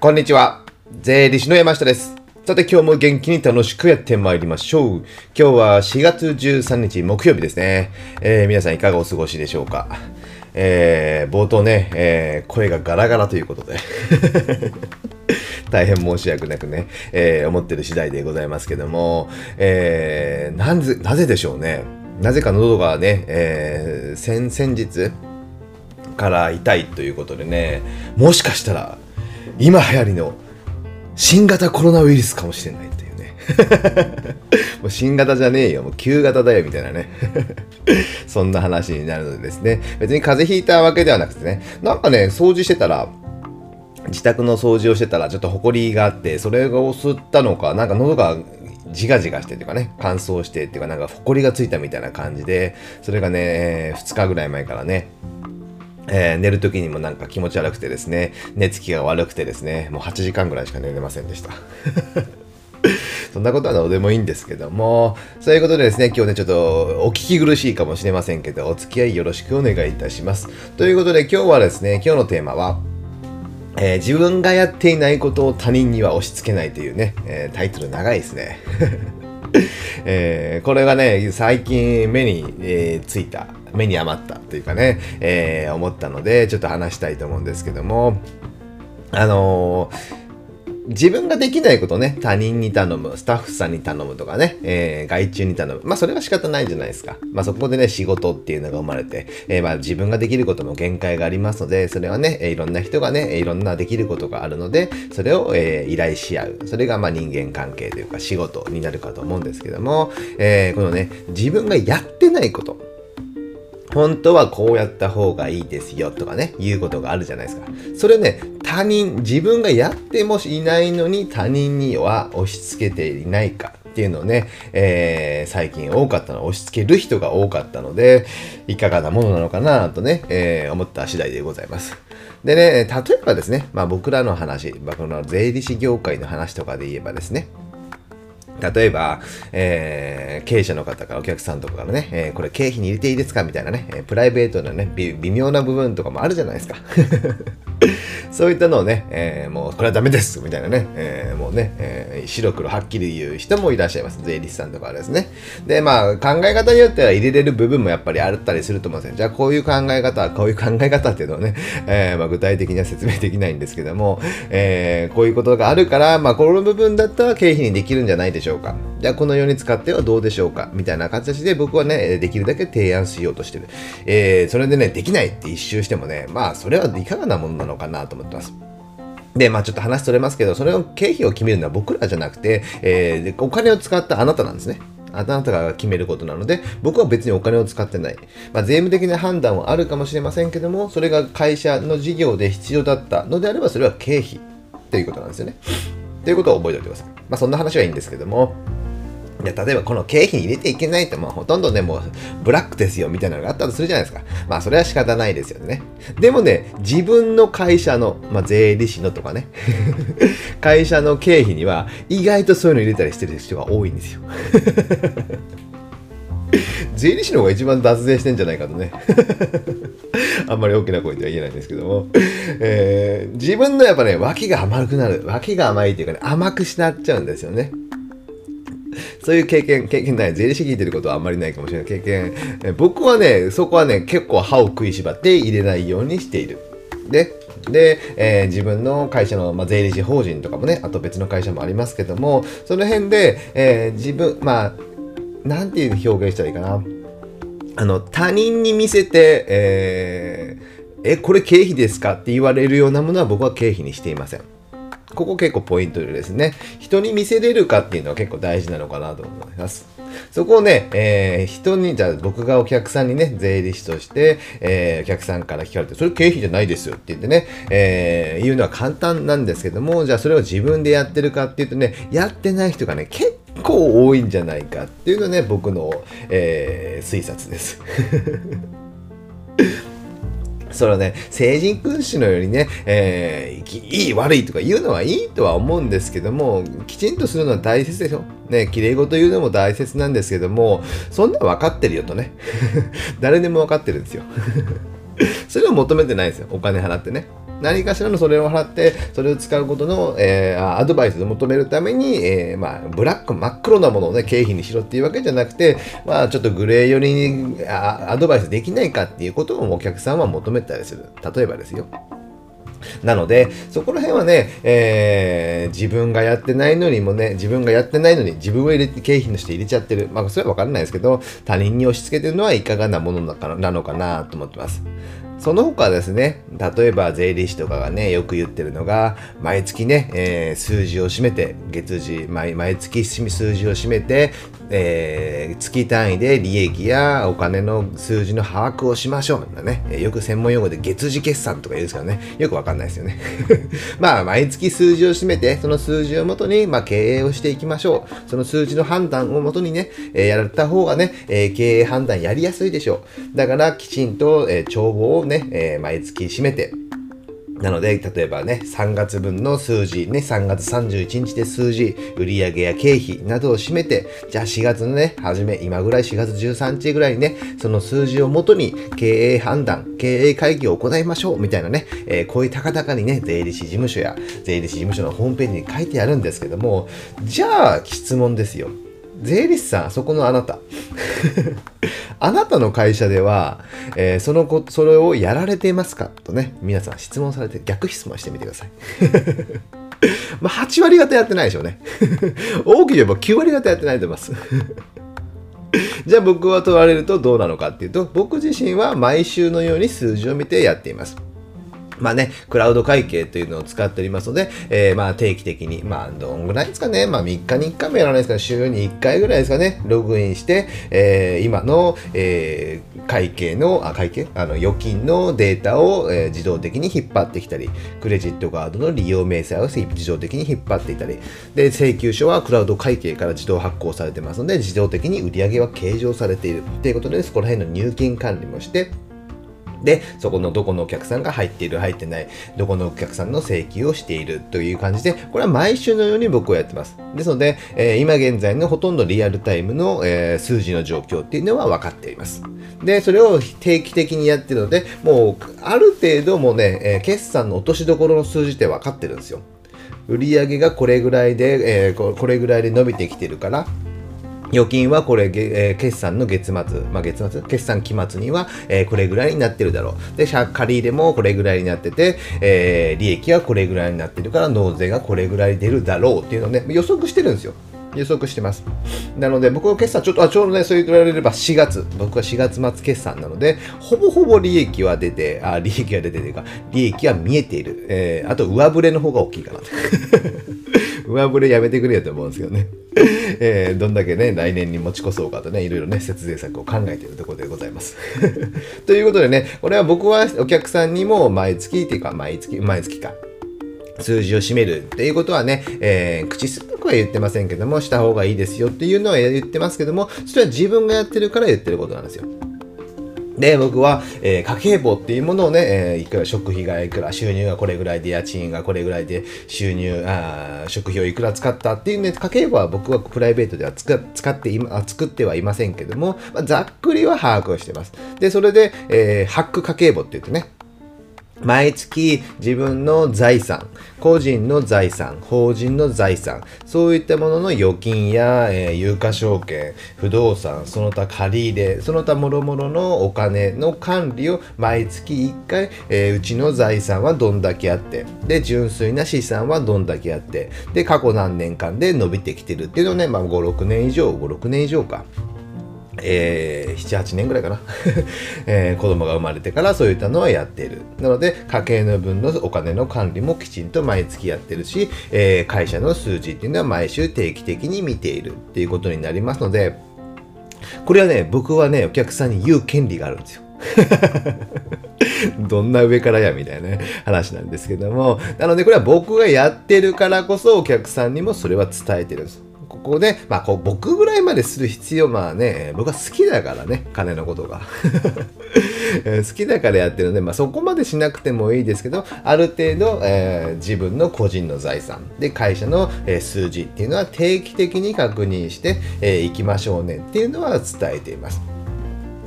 こんにちは。税理士の山下です。さて今日も元気に楽しくやってまいりましょう。今日は4月13日木曜日ですね。えー皆さんいかがお過ごしでしょうか。えー冒頭ね、えー声がガラガラということで。大変申し訳なくね、えー思ってる次第でございますけども、えーなぜ、なぜでしょうね。なぜか喉がね、えー先、先日から痛いということでね、もしかしたら、今流行りの新型コロナウイルスかもしれないというね。もう新型じゃねえよ、もう旧型だよみたいなね。そんな話になるのでですね、別に風邪ひいたわけではなくてね、なんかね、掃除してたら、自宅の掃除をしてたらちょっと埃があってそれを吸ったのかなんか喉がジガジガしてっていうかね乾燥してっていうかなんか埃がついたみたいな感じでそれがね2日ぐらい前からねえー寝る時にもなんか気持ち悪くてですね寝つきが悪くてですねもう8時間ぐらいしか寝れませんでした そんなことはどうでもいいんですけども、そういうことでですね、今日ね、ちょっとお聞き苦しいかもしれませんけど、お付き合いよろしくお願いいたします。ということで今日はですね、今日のテーマは、えー自分がやっていないことを他人には押し付けないというね、えータイトル長いですね。えーこれがね、最近目に、えーついた、目に余ったというかね、えー思ったので、ちょっと話したいと思うんですけども、あのー自分ができないことをね、他人に頼む、スタッフさんに頼むとかね、えー外注に頼む。まあ、それは仕方ないじゃないですか。まあ、そこでね、仕事っていうのが生まれて、えーまあ、自分ができることも限界がありますので、それはね、えーいろんな人がね、いろんなできることがあるので、それを、えー依頼し合う。それが、まあ、人間関係というか仕事になるかと思うんですけども、えーこのね、自分がやってないこと。本当はこうやった方がいいですよとかね、いうことがあるじゃないですか。それね、他人、自分がやってもいないのに他人には押し付けていないかっていうのをね、えー最近多かったの、押し付ける人が多かったので、いかがなものなのかなとね、えー思った次第でございます。でね、例えばですね、まあ僕らの話、僕の税理士業界の話とかで言えばですね、例えば、えー経営者の方からお客さんとかからね、えーこれ経費に入れていいですかみたいなね、えープライベートなね、微妙な部分とかもあるじゃないですか。そういったのをね、えーもうこれはダメですみたいなね、えーもうね、えー白黒はっきり言う人もいらっしゃいます。税理士さんとかですね。で、まあ考え方によっては入れれる部分もやっぱりあったりすると思うんですよ。じゃあこういう考え方は、こういう考え方っていうのはね、えーまあ、具体的には説明できないんですけども、えーこういうことがあるから、まあこの部分だったら経費にできるんじゃないでしょうしょうか。じゃあこのように使ってはどうでしょうかみたいな形で僕はね、できるだけ提案しようとしてる。えーそれでね、できないって一周してもね、まあそれはいかがなものなのかなと思ってます。で、まあちょっと話それますけど、それを経費を決めるのは僕らじゃなくて、えーお金を使ったあなたなんですね。あなたが決めることなので、僕は別にお金を使ってない。まあ、税務的な判断はあるかもしれませんけども、それが会社の事業で必要だったのであれば、それは経費ということなんですよね。ということを覚えておいてください。まあ、そんな話はいいんですけども、いや例えばこの経費に入れていけないと、まあ、ほとんどね、もうブラックですよみたいなのがあったとするじゃないですか。まあそれは仕方ないですよね。でもね、自分の会社の、まあ税理士のとかね、会社の経費には意外とそういうの入れたりしてる人が多いんですよ。税理士の方が一番脱税してんじゃないかとね。あんまり大きな声では言えないんですけども、えー自分のやっぱね、脇が甘くなる。脇が甘いというかね、甘くしなっちゃうんですよね。そういう経験、経験ない。税理士聞いてることはあんまりないかもしれない。経験。え僕はね、そこはね、結構歯を食いしばって入れないようにしている。で、で、えー自分の会社の、まあ、税理士法人とかもね、あと別の会社もありますけども、その辺で、えー自分、まあ、なんていう表現したらいいかな。あの、他人に見せて、えーえ、これ経費ですかって言われるようなものは僕は経費にしていません。ここ結構ポイントですね、人に見せれるかっていうのは結構大事なのかなと思います。そこをね、えー人に、じゃあ僕がお客さんにね、税理士として、えーお客さんから聞かれて、それ経費じゃないですよって言ってね、えー言うのは簡単なんですけども、じゃあそれを自分でやってるかっていうとね、やってない人がね、結構多いんじゃないかっていうのね、僕の、えー推察です。それはね、成人君子のようにね、えーいい悪いとか言うのはいいとは思うんですけども、きちんとするのは大切でしょ。ね、綺麗事言うのも大切なんですけども、そんな分かってるよとね。誰でも分かってるんですよ。それを求めてないですよ。お金払ってね。何かしらのそれを払って、それを使うことの、えー、アドバイスを求めるために、えー、まあ、ブラック、真っ黒なものをね、経費にしろっていうわけじゃなくて、まあ、ちょっとグレー寄りにアドバイスできないかっていうことをお客さんは求めたりする。例えばですよ。なので、そこら辺はね、えー、自分がやってないのにもね、自分がやってないのに自分を入れて経費として入れちゃってる。まあ、それはわからないですけど、他人に押し付けてるのはいかがなものなのかなと思ってます。その他ですね、例えば税理士とかがね、よく言ってるのが、毎月ね、えー、数字を占めて、月次、毎毎月数字を占めて、えー、月単位で利益やお金の数字の把握をしましょうみたいなね、よく専門用語で月次決算とか言うんですからね、よくわかんないですよね。まあ、毎月数字を占めて、その数字をもとに、まあ、経営をしていきましょう。その数字の判断をもとにね、えー、やられた方がね、えー、経営判断やりやすいでしょう。だから、きちんと、えー、帳簿をね、えー、毎月締めて、なので、例えばね、3月分の数字、ね、3月31日で数字、売上や経費などを占めて、じゃあ4月のね、初め、今ぐらい4月13日ぐらいにね、その数字をもとに経営判断、経営会議を行いましょう、みたいなね、えー、こういう高々にね、税理士事務所や税理士事務所のホームページに書いてあるんですけども、じゃあ、質問ですよ。税理士さん、そこのあなた。あなたの会社では、えー、そのこ、それをやられていますか？とね、皆さん質問されて、逆質問してみてください。まあ、8割方やってないでしょうね。大きく言えば9割方やってないと思います。じゃあ僕は問われるとどうなのかっていうと、僕自身は毎週のように数字を見てやっています。まあね、クラウド会計というのを使っておりますので、えー、まあ定期的に、まあどんぐらいですかね、まあ3日に1回もやらないですか。ら、週に1回ぐらいですかね、ログインして、えー、今の、えー、会計の、あ、会計？あの、預金のデータを、えー、自動的に引っ張ってきたり、クレジットカードの利用明細を自動的に引っ張っていたり、で、請求書はクラウド会計から自動発行されてますので、自動的に売り上げは計上されている。ということで、そこら辺の入金管理もして、で、そこのどこのお客さんが入っている、入ってない、どこのお客さんの請求をしているという感じで、これは毎週のように僕はやってます。ですので、えー、今現在のほとんどリアルタイムの、えー、数字の状況っていうのは分かっています。で、それを定期的にやってるので、もう、ある程度もね、えー、決算の落としどころの数字って分かってるんですよ。売上がこれぐらいで、えー、これぐらいで伸びてきてるから、預金はこれ、えー、決算の月末、まあ、月末、決算期末には、えー、これぐらいになってるだろう。で、借り入れもこれぐらいになってて、えー、利益はこれぐらいになってるから、納税がこれぐらい出るだろうっていうのをね、予測してるんですよ。予測してます。なので、僕の決算、ちょっと、あ、ちょうどね、そう言われれば4月、僕は4月末決算なので、ほぼほぼ利益は出て、あ、利益が出てというか、利益は見えている。えー、あと、上振れの方が大きいかな。上振れやめてくれよと思うんですけどね。えー、どんだけね、来年に持ち越そうかとね、いろいろね、節税策を考えているところでございます。ということでね、これは僕はお客さんにも毎月っていうか、毎月、毎月か、数字を占めるっていうことはね、えー、口酸っぱくは言ってませんけども、した方がいいですよっていうのは言ってますけども、それは自分がやってるから言ってることなんですよ。で、僕は、えー、家計簿っていうものをね、えー、いくら食費がいくら、収入がこれぐらいで、家賃がこれぐらいで、収入、あ食費をいくら使ったっていうね、家計簿は僕はプライベートでは使って今、作ってはいませんけども、まあ、ざっくりは把握をしてます。で、それで、えー、ハック家計簿って言ってね、毎月自分の財産、個人の財産、法人の財産、そういったものの預金や、えー、有価証券、不動産、その他借入れ、その他諸々のお金の管理を毎月1回、えー、うちの財産はどんだけあって、で、純粋な資産はどんだけあって、で、過去何年間で伸びてきてるっていうのをね、まあ5、6年以上、5、6年以上か。えー、7、8年ぐらいかな、えー、子供が生まれてからそういったのはやっている。なので、家計の分のお金の管理もきちんと毎月やってるし、えー、会社の数字っていうのは毎週定期的に見ているっていうことになりますので、これはね、僕はね、お客さんに言う権利があるんですよ。どんな上からやみたいな、話なんですけども、なのでこれは僕がやってるからこそお客さんにもそれは伝えてるんです。ここで、まあ、こう僕ぐらいまでする必要、まあね、僕は好きだからね、金のことが。好きだからやってるので、まあ、そこまでしなくてもいいですけど、ある程度、えー、自分の個人の財産で会社の、えー、数字っていうのは定期的に確認してい、えー、きましょうねっていうのは伝えています。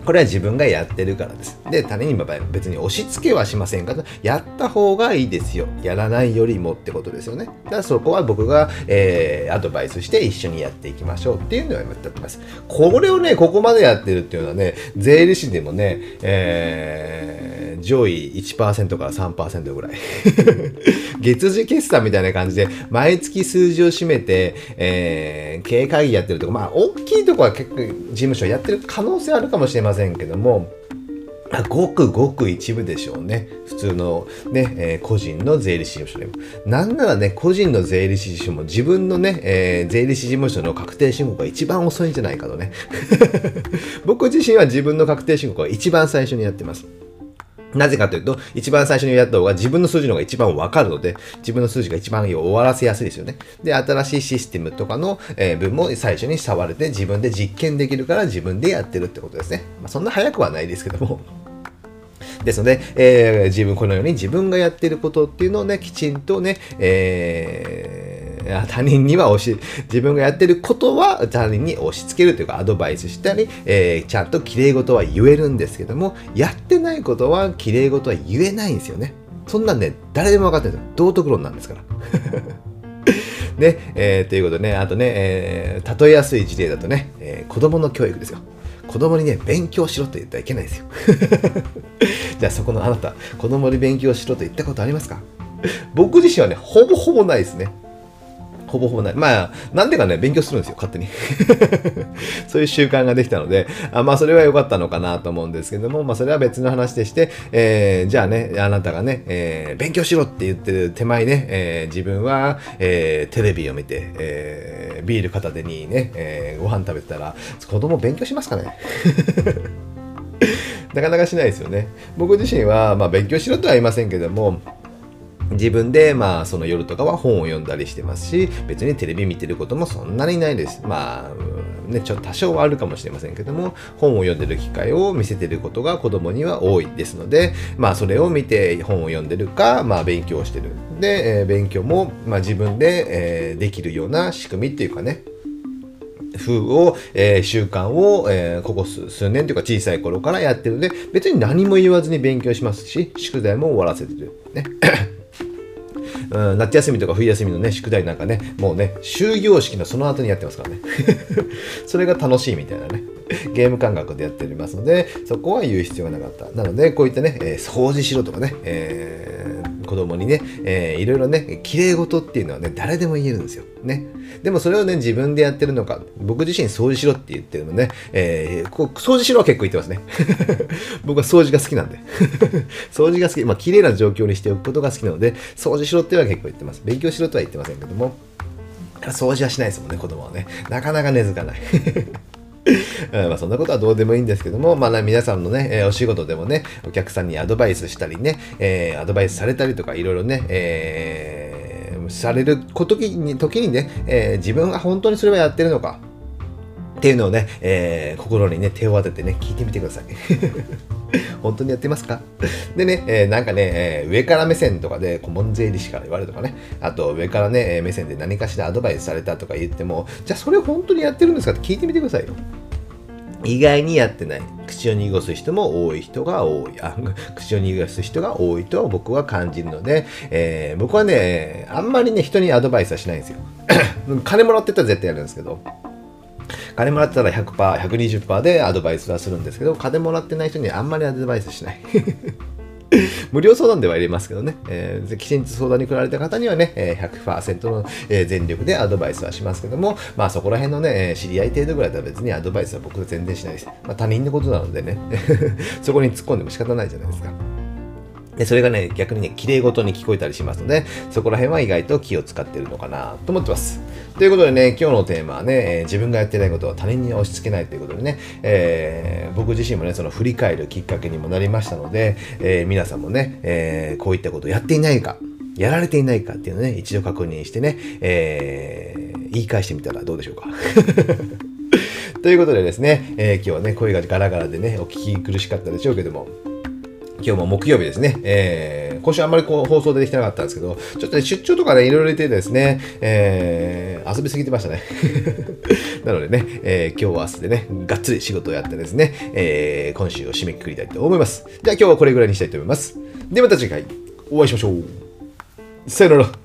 これは自分がやってるからです。で、他人に別に押し付けはしませんかやった方がいいですよ。やらないよりもってことですよね。だからそこは僕が、えー、アドバイスして一緒にやっていきましょうっていうのをやってます。これをね、ここまでやってるっていうのはね、税理士でもね、えー、上位1%から3%ぐらい。月次決算みたいな感じで、毎月数字を占めて、えー、経営会議やってるとか、まあ、大きいとこは結構事務所やってる可能性あるかもしれませんけども、ごくごく一部でしょうね。普通のね、えー、個人の税理士事務所でも。なんならね、個人の税理士事務所も自分のね、えー、税理士事務所の確定申告が一番遅いんじゃないかとね。僕自身は自分の確定申告は一番最初にやってます。なぜかというと、一番最初にやった方が自分の数字の方が一番わかるので、自分の数字が一番終わらせやすいですよね。で、新しいシステムとかの、えー、分も最初に触れて自分で実験できるから自分でやってるってことですね。まあ、そんな早くはないですけども。ですので、えー、自分、このように自分がやってることっていうのをね、きちんとね、えー他人には押し、自分がやってることは他人に押し付けるというかアドバイスしたり、えー、ちゃんと綺麗事は言えるんですけども、やってないことは綺麗事は言えないんですよね。そんなんね、誰でも分かってるんですよ。道徳論なんですから。ね、えー、ということでね、あとね、えー、例えやすい事例だとね、えー、子供の教育ですよ。子供にね、勉強しろと言ったらいけないですよ。じゃあそこのあなた、子供に勉強しろと言ったことありますか？僕自身はね、ほぼほぼないですね。ほぼほぼない。まあ、なんでかね、勉強するんですよ、勝手に。そういう習慣ができたので、あまあ、それは良かったのかなと思うんですけども、まあ、それは別の話でして、えー、じゃあね、あなたがね、えー、勉強しろって言ってる手前ね、えー、自分は、えー、テレビを見て、えー、ビール片手にね、えー、ご飯食べてたら、子供勉強しますかね？なかなかしないですよね。僕自身は、まあ、勉強しろとは言いませんけども、自分で、まあ、その夜とかは本を読んだりしてますし、別にテレビ見てることもそんなにないです。まあ、ね、ちょっと多少はあるかもしれませんけども、本を読んでる機会を見せてることが子供には多いですので、まあ、それを見て本を読んでるか、まあ、勉強してる。で、えー、勉強も、まあ、自分で、えー、できるような仕組みっていうかね、風を、えー、習慣を、えー、ここ数年というか小さい頃からやってるので、別に何も言わずに勉強しますし、宿題も終わらせてる。ね。うん、夏休みとか冬休みのね、宿題なんかね、もうね、終業式のその後にやってますからね。それが楽しいみたいなね。ゲーム感覚でやっておりますので、そこは言う必要がなかった。なので、こういったね、えー、掃除しろとかね、えー、子供にね、えー、いろいろね、綺麗事っていうのはね、誰でも言えるんですよ。ね。でもそれをね、自分でやってるのか、僕自身掃除しろって言ってるのね、えー、こう掃除しろは結構言ってますね。僕は掃除が好きなんで。掃除が好き、まあ、綺麗な状況にしておくことが好きなので、掃除しろっては結構言ってます。勉強しろとは言ってませんけども、掃除はしないですもんね、子供はね。なかなか根付かない。まあそんなことはどうでもいいんですけども、まあ皆さんのね、えー、お仕事でもね、お客さんにアドバイスしたりね、えー、アドバイスされたりとかいろいろね、えー、される時に時にね、え、自分が本当にそれはやってるのかっていうのをね、え、心にね、手を当ててね、聞いてみてください。本当にやってますか？でね、えー、なんかね、えー、上から目線とかで顧問税理士から言われるとかね、あと上からね、目線で何かしらアドバイスされたとか言っても、じゃあそれ本当にやってるんですかって聞いてみてくださいよ。意外にやってない。口を濁す人も多い人が多い。あ 口を濁す人が多いと僕は感じるので、えー、僕はね、あんまりね、人にアドバイスはしないんですよ。金もらってたら絶対やるんですけど。金もらってたら100%、120%でアドバイスはするんですけど、金もらってない人にはあんまりアドバイスしない。無料相談では入れますけどね、えー、きちんと相談に来られた方にはね、100%の、全力でアドバイスはしますけども、まあそこら辺のね、知り合い程度ぐらいだったら別にアドバイスは僕は全然しないです。まあ他人のことなのでね、そこに突っ込んでも仕方ないじゃないですか。で、それがね、逆にね、綺麗事に聞こえたりしますので、そこら辺は意外と気を使ってるのかなと思ってます。ということでね、今日のテーマはね、えー、自分がやってないことは他人に押し付けないということでね、えー、僕自身もね、その振り返るきっかけにもなりましたので、えー、皆さんもね、えこういったことをやっていないか、やられていないかっていうのをね、一度確認してね、え言い返してみたらどうでしょうか。ということでですね、え今日はね、声がガラガラでね、お聞き苦しかったでしょうけども、今日も木曜日ですね。えー、今週あんまりこう放送でできてなかったんですけど、ちょっとね、出張とかね、いろいろ入れてですね、えー、遊びすぎてましたね。なのでね、えー、今日は明日でね、がっつり仕事をやってですね、えー、今週を締めくくりたいと思います。じゃあ今日はこれぐらいにしたいと思います。ではまた次回、お会いしましょう。さよなら。